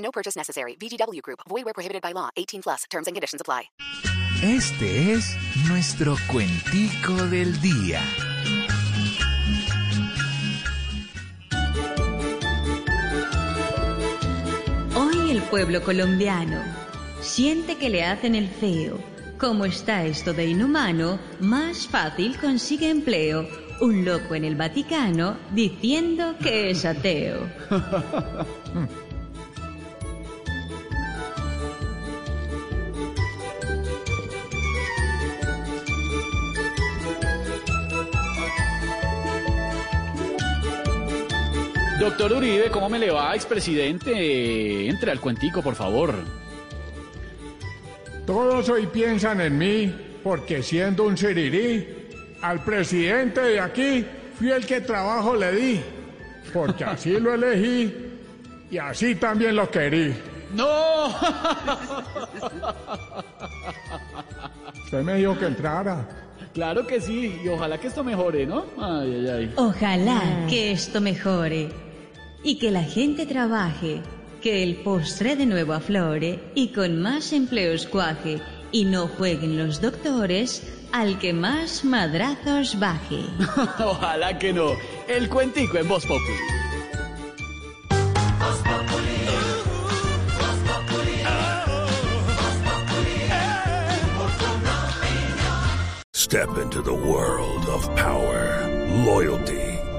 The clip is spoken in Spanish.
No purchase necessary. VGW Group. Void where prohibited by law. 18 plus. Terms and conditions apply. Este es nuestro cuentico del día. Hoy el pueblo colombiano siente que le hacen el feo. Como está esto de inhumano, más fácil consigue empleo. Un loco en el Vaticano diciendo que es ateo. Doctor Uribe, ¿cómo me le va, expresidente? Entre al cuentico, por favor. Todos hoy piensan en mí porque siendo un sirirí, al presidente de aquí fui el que trabajo le di, porque así lo elegí y así también lo querí. ¡No! Usted me dijo que entrara. Claro que sí, y ojalá que esto mejore, ¿no? Ay, ay, ay. Ojalá que esto mejore y que la gente trabaje, que el postre de nuevo aflore y con más empleos cuaje y no jueguen los doctores al que más madrazos baje. ojalá que no. El cuentico en Voz Populi. Step into the world of power, loyalty,